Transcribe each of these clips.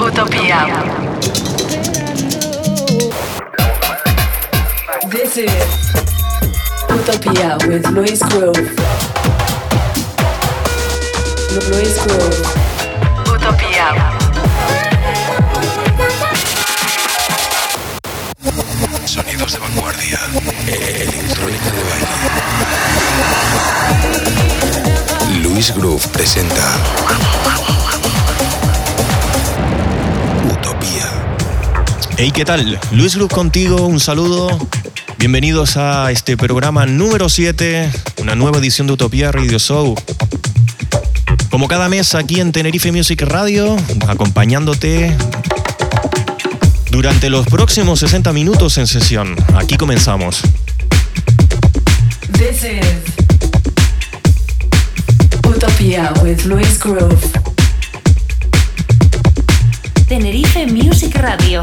Utopia. This is Utopia with Luis Grove. Luis Grove. Utopia. Sonidos de vanguardia. Electrónica de baile. Luis Groove presenta Hey, ¿qué tal? Luis Groove contigo, un saludo. Bienvenidos a este programa número 7, una nueva edición de Utopía Radio Show. Como cada mes aquí en Tenerife Music Radio, acompañándote durante los próximos 60 minutos en sesión. Aquí comenzamos. This is Utopia with Luis Grove. Tenerife Music Radio.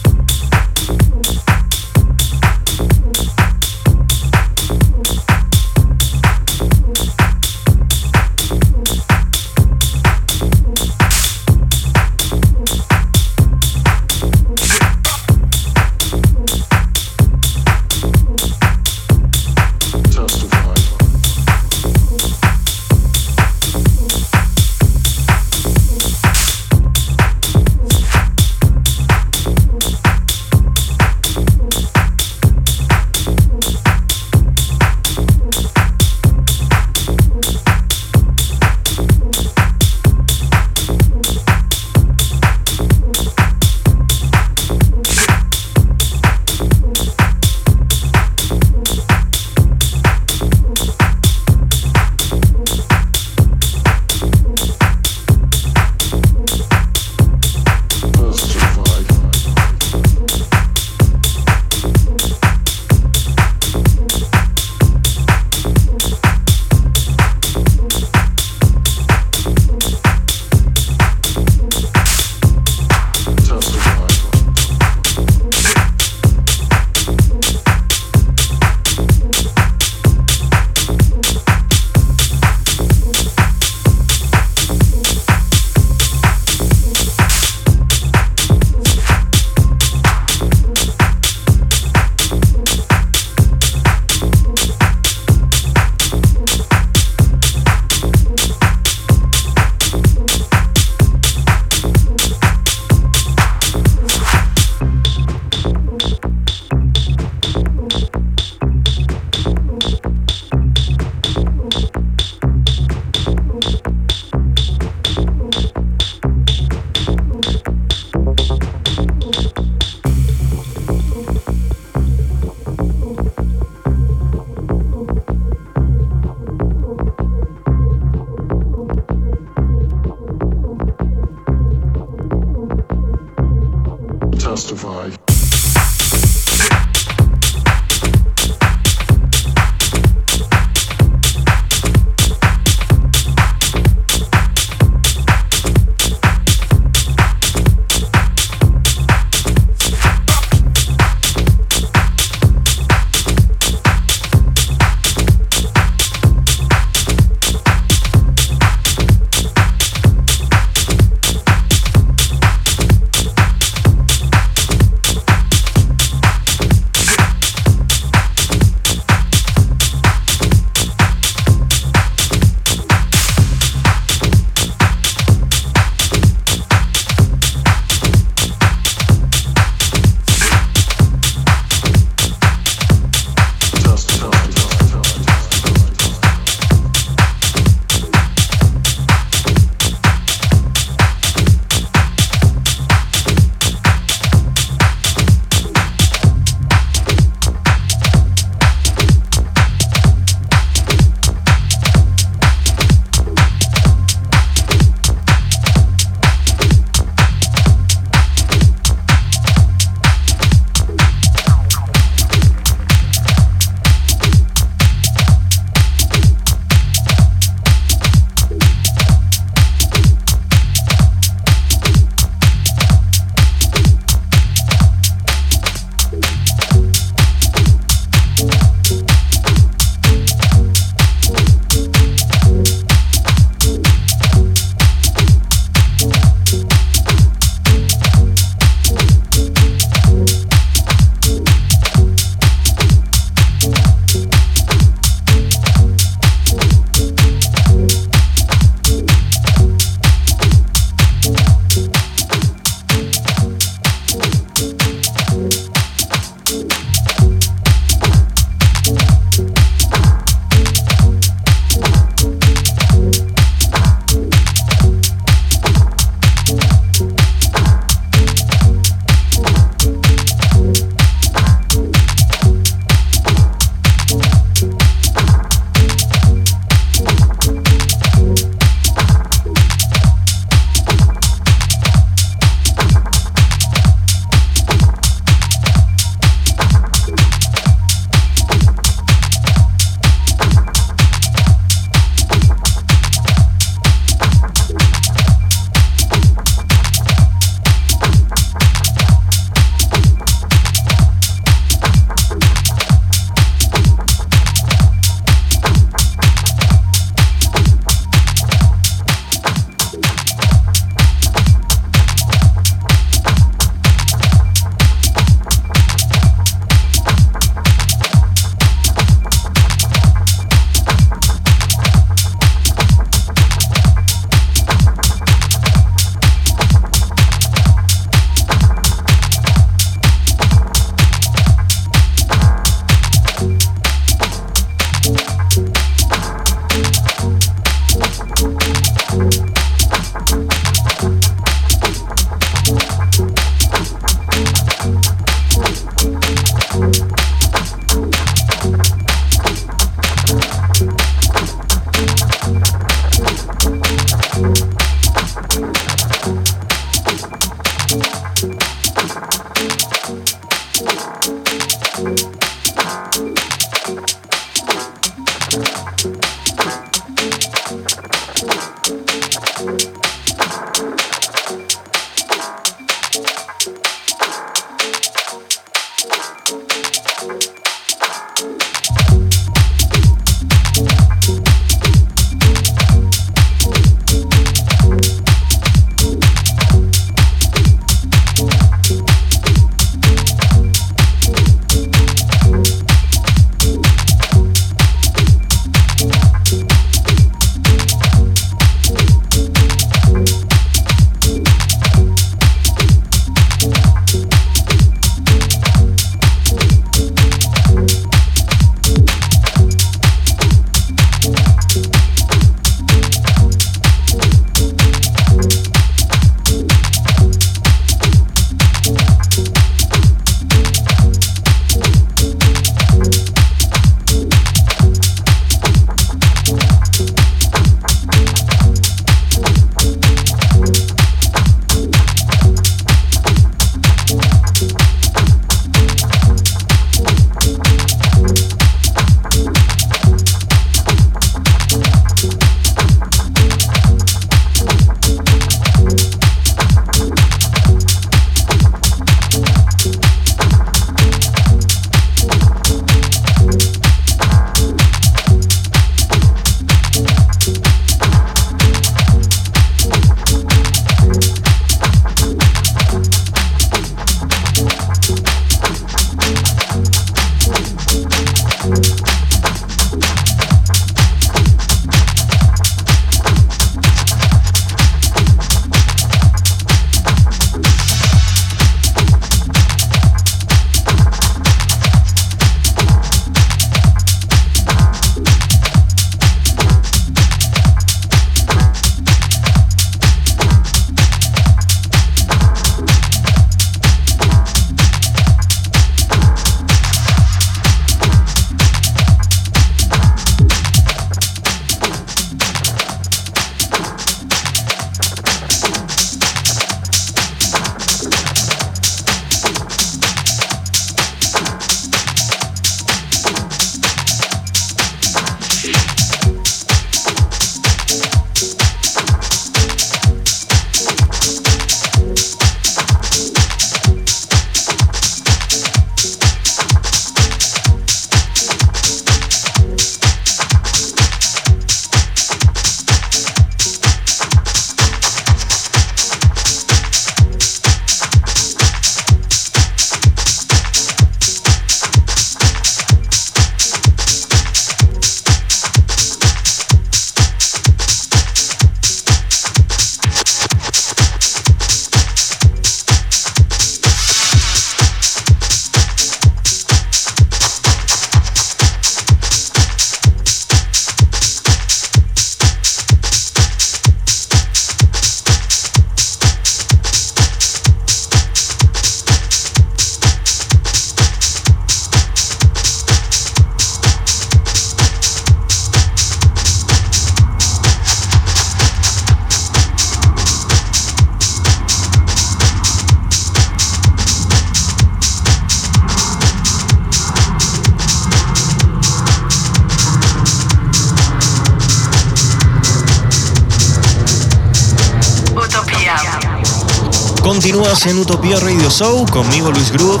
Show conmigo Luis Groove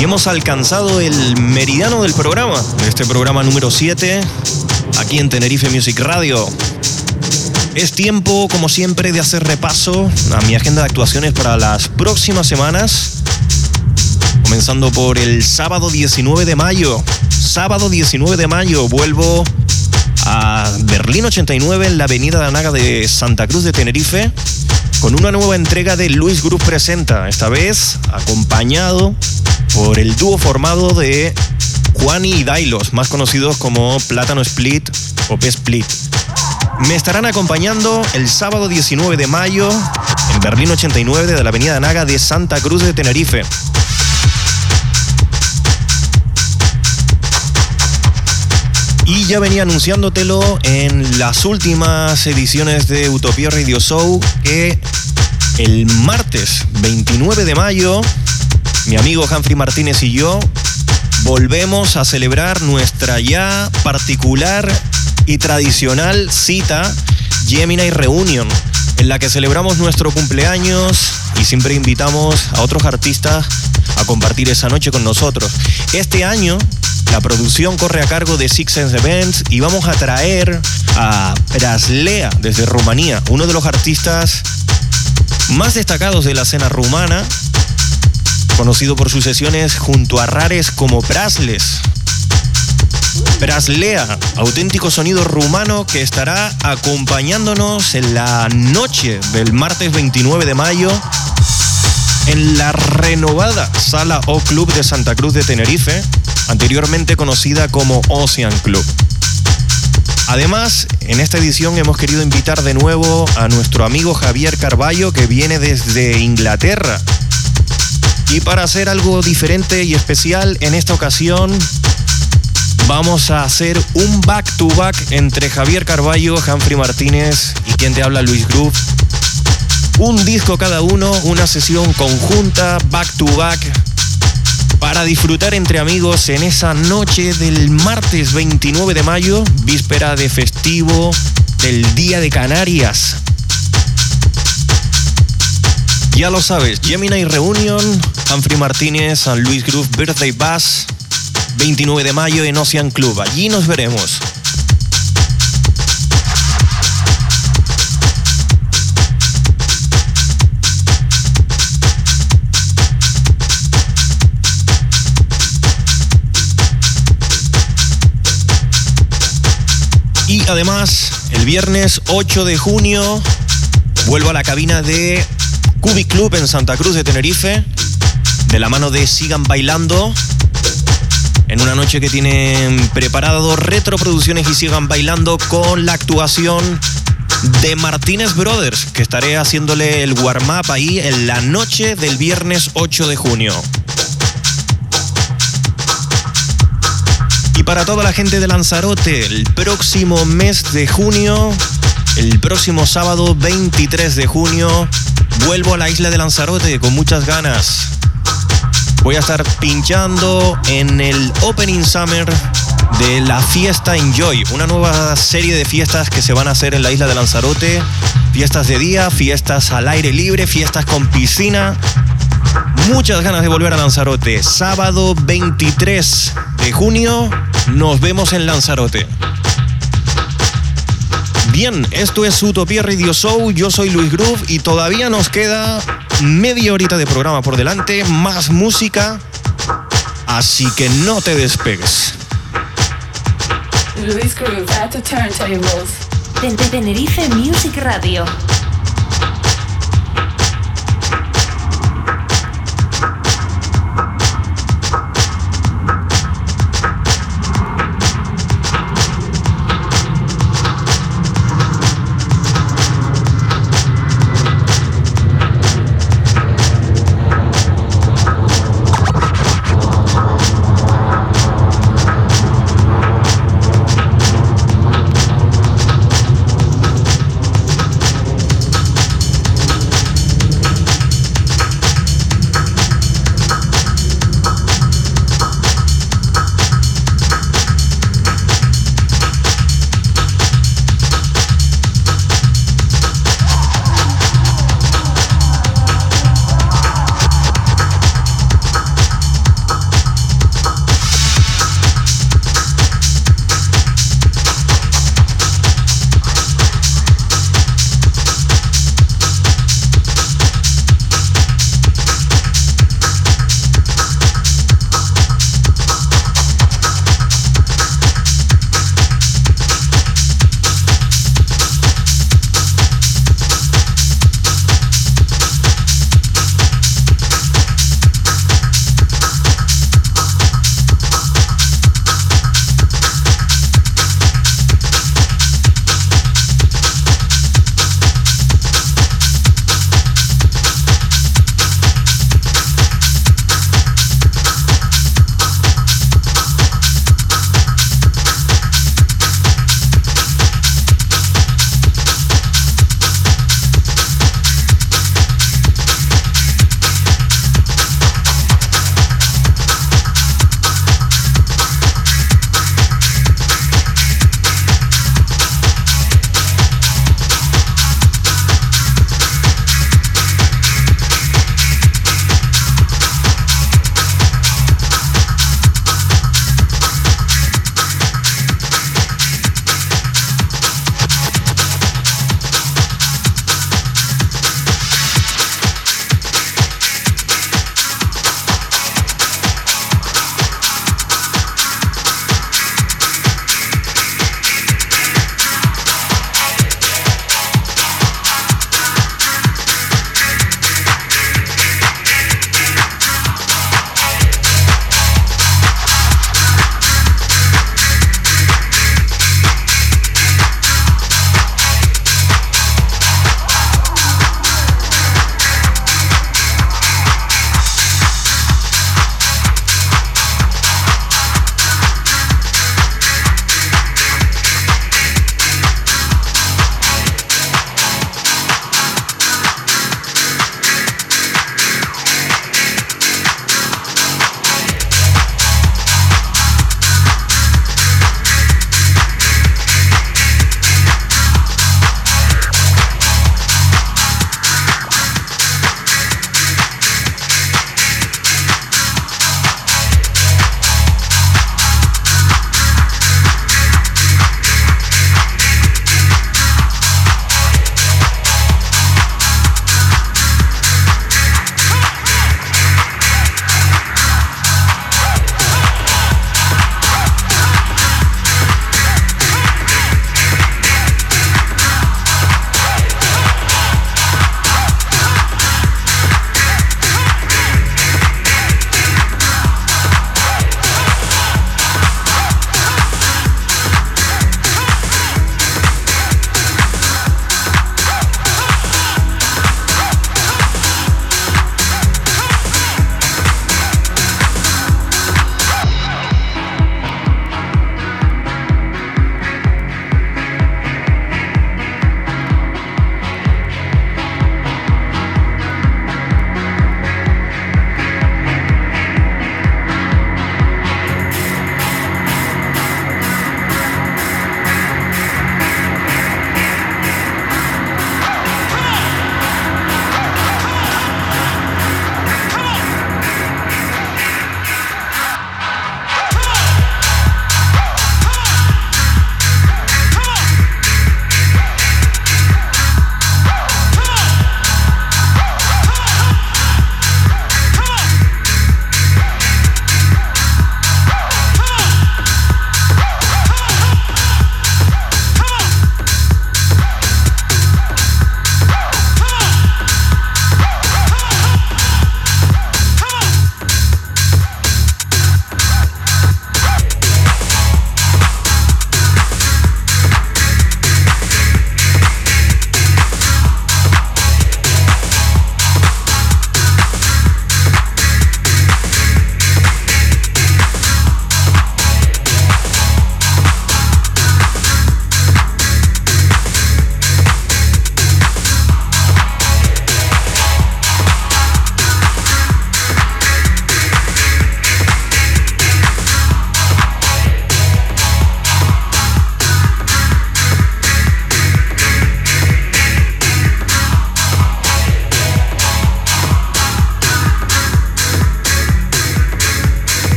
y hemos alcanzado el meridiano del programa, este programa número 7, aquí en Tenerife Music Radio. Es tiempo, como siempre, de hacer repaso a mi agenda de actuaciones para las próximas semanas, comenzando por el sábado 19 de mayo. Sábado 19 de mayo vuelvo a Berlín 89 en la avenida de de Santa Cruz de Tenerife con una nueva entrega de Luis Group Presenta, esta vez acompañado por el dúo formado de Juani y Dailos, más conocidos como Plátano Split o P Split. Me estarán acompañando el sábado 19 de mayo en Berlín 89 de la Avenida Naga de Santa Cruz de Tenerife. Y ya venía anunciándotelo en las últimas ediciones de Utopía Radio Show que el martes 29 de mayo, mi amigo Humphrey Martínez y yo volvemos a celebrar nuestra ya particular y tradicional cita Gemini Reunion, en la que celebramos nuestro cumpleaños y siempre invitamos a otros artistas a compartir esa noche con nosotros. Este año la producción corre a cargo de Six Sense Events y vamos a traer a Praslea desde Rumanía, uno de los artistas más destacados de la escena rumana, conocido por sus sesiones junto a rares como Prasles. Praslea, auténtico sonido rumano que estará acompañándonos en la noche del martes 29 de mayo en la renovada Sala O Club de Santa Cruz de Tenerife, anteriormente conocida como Ocean Club. Además, en esta edición hemos querido invitar de nuevo a nuestro amigo Javier Carballo, que viene desde Inglaterra. Y para hacer algo diferente y especial, en esta ocasión vamos a hacer un back-to-back entre Javier Carballo, Humphrey Martínez y quien te habla Luis Groove. Un disco cada uno, una sesión conjunta, back-to-back, para disfrutar entre amigos en esa noche del martes 29 de mayo, víspera de festivo del Día de Canarias. Ya lo sabes, Gemini Reunion, Humphrey Martínez, San Luis Groove Birthday Bass, 29 de mayo en Ocean Club. Allí nos veremos. Además, el viernes 8 de junio vuelvo a la cabina de Cubic Club en Santa Cruz de Tenerife, de la mano de Sigan Bailando, en una noche que tienen preparado retroproducciones y Sigan Bailando con la actuación de Martínez Brothers, que estaré haciéndole el warm-up ahí en la noche del viernes 8 de junio. Para toda la gente de Lanzarote, el próximo mes de junio, el próximo sábado 23 de junio, vuelvo a la isla de Lanzarote con muchas ganas. Voy a estar pinchando en el Opening Summer de la fiesta Enjoy, una nueva serie de fiestas que se van a hacer en la isla de Lanzarote. Fiestas de día, fiestas al aire libre, fiestas con piscina. Muchas ganas de volver a Lanzarote. Sábado 23 de junio nos vemos en Lanzarote. Bien, esto es Utopía Radio Show, yo soy Luis Groove y todavía nos queda media horita de programa por delante, más música, así que no te despegues. Luis Groove at the turntables. Tenerife Music Radio.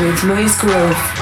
With Luis Grove.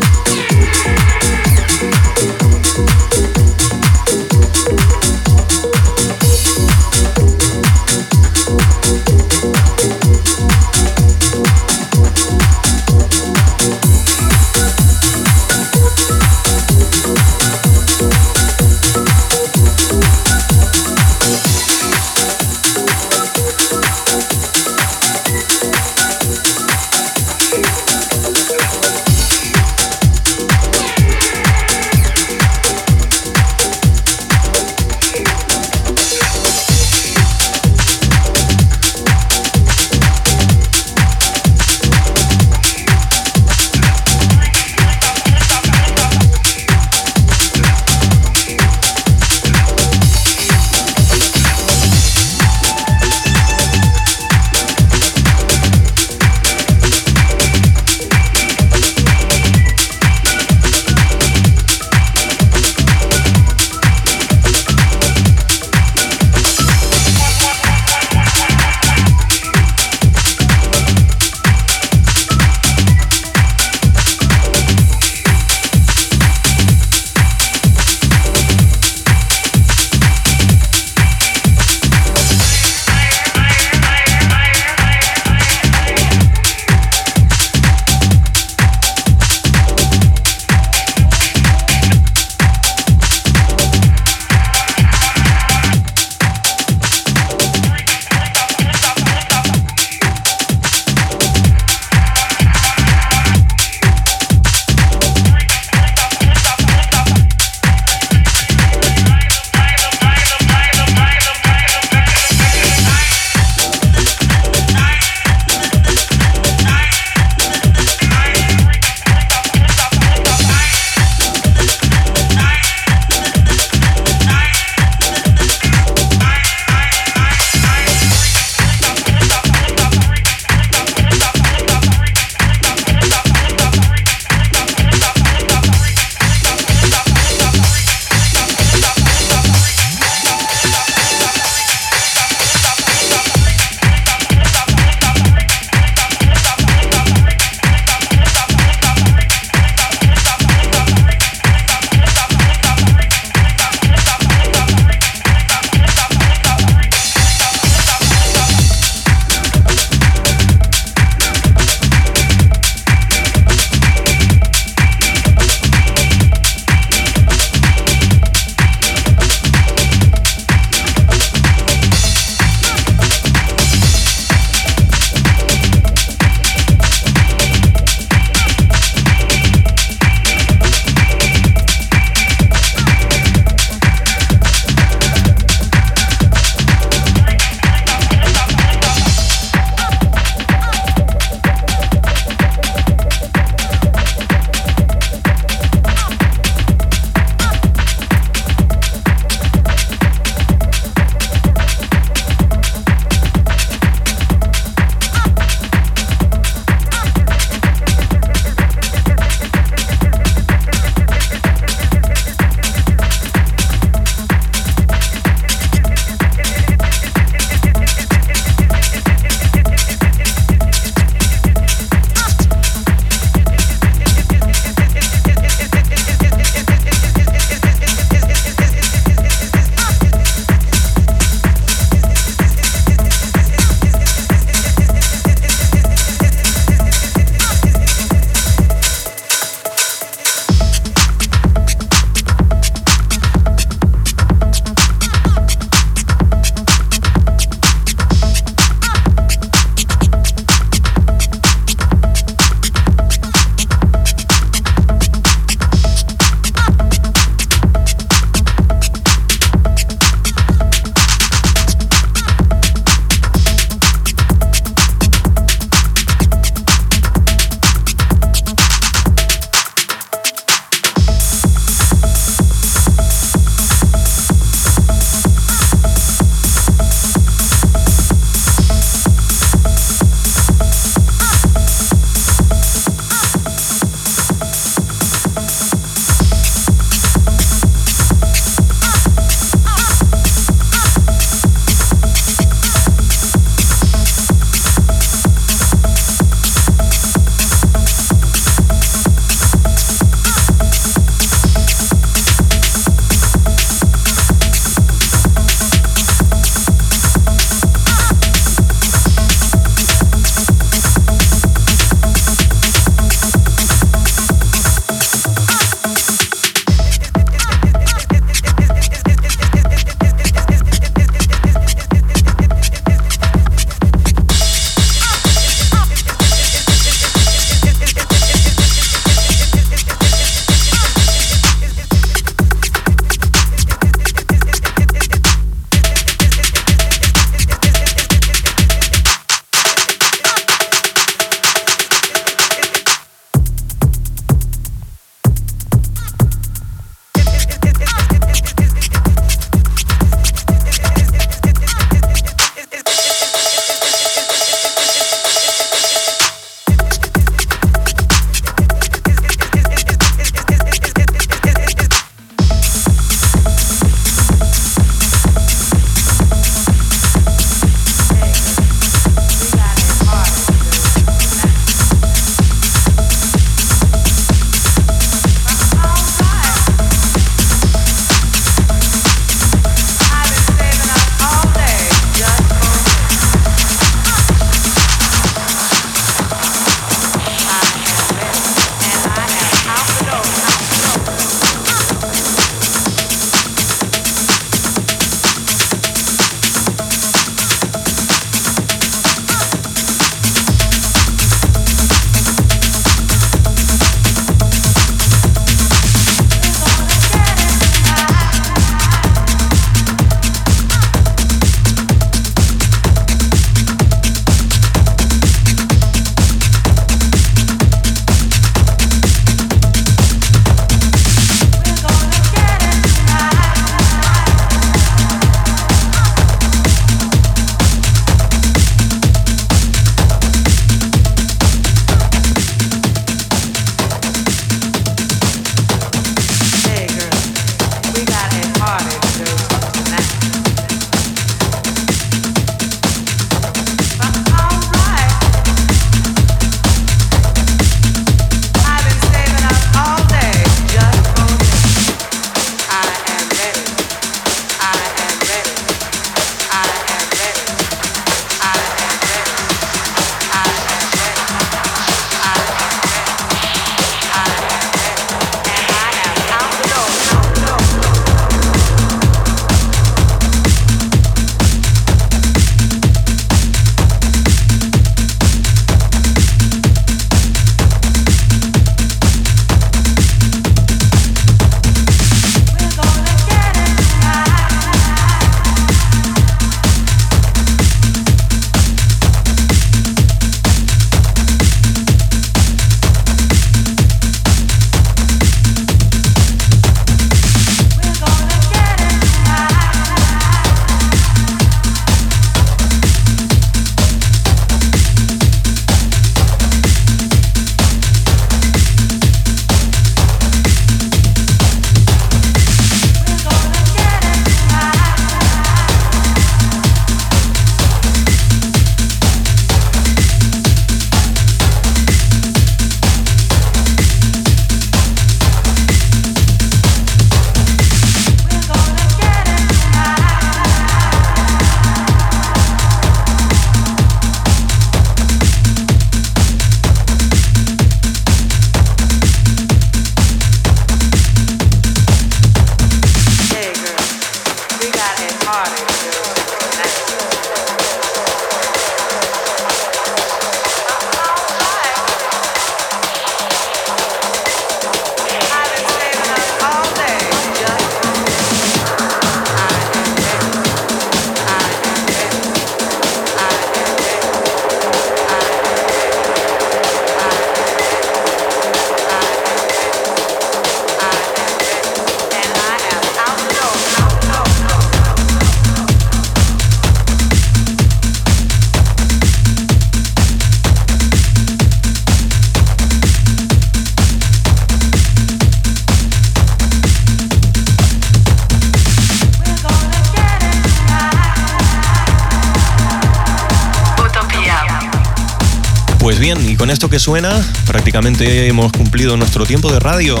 Pues bien, y con esto que suena, prácticamente hemos cumplido nuestro tiempo de radio.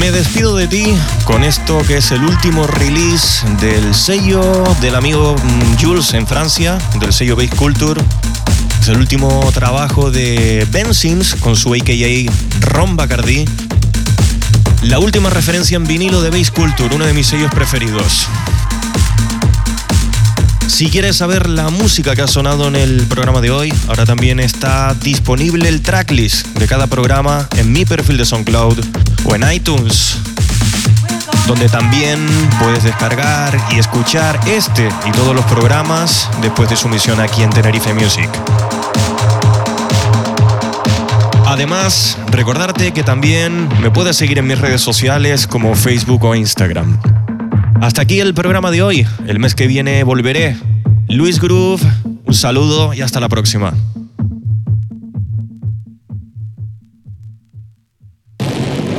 Me despido de ti con esto que es el último release del sello del amigo mm, Jules en Francia, del sello Base Culture. Es el último trabajo de Ben Sims con su AKA Ron Bacardi. La última referencia en vinilo de Base Culture, uno de mis sellos preferidos. Si quieres saber la música que ha sonado en el programa de hoy, ahora también está disponible el tracklist de cada programa en mi perfil de SoundCloud o en iTunes, donde también puedes descargar y escuchar este y todos los programas después de su misión aquí en Tenerife Music. Además, recordarte que también me puedes seguir en mis redes sociales como Facebook o Instagram. Hasta aquí el programa de hoy. El mes que viene volveré. Luis Groove, un saludo y hasta la próxima.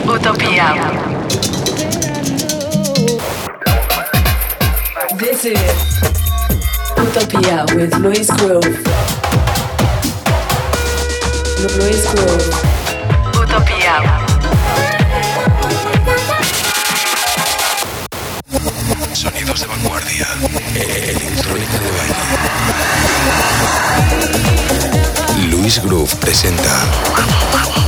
Utopia. This is Utopia with Luis Grove. Luis Grove. Utopia. Luis Groove presenta